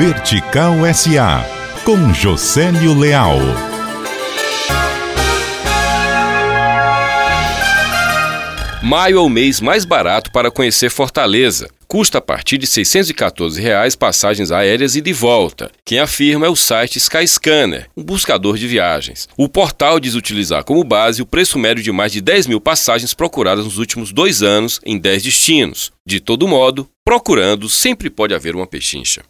Vertical SA, com Josélio Leal. Maio é o mês mais barato para conhecer Fortaleza. Custa a partir de 614 reais passagens aéreas e de volta. Quem afirma é o site Skyscanner, um buscador de viagens. O portal diz utilizar como base o preço médio de mais de 10 mil passagens procuradas nos últimos dois anos em 10 destinos. De todo modo, procurando sempre pode haver uma pechincha.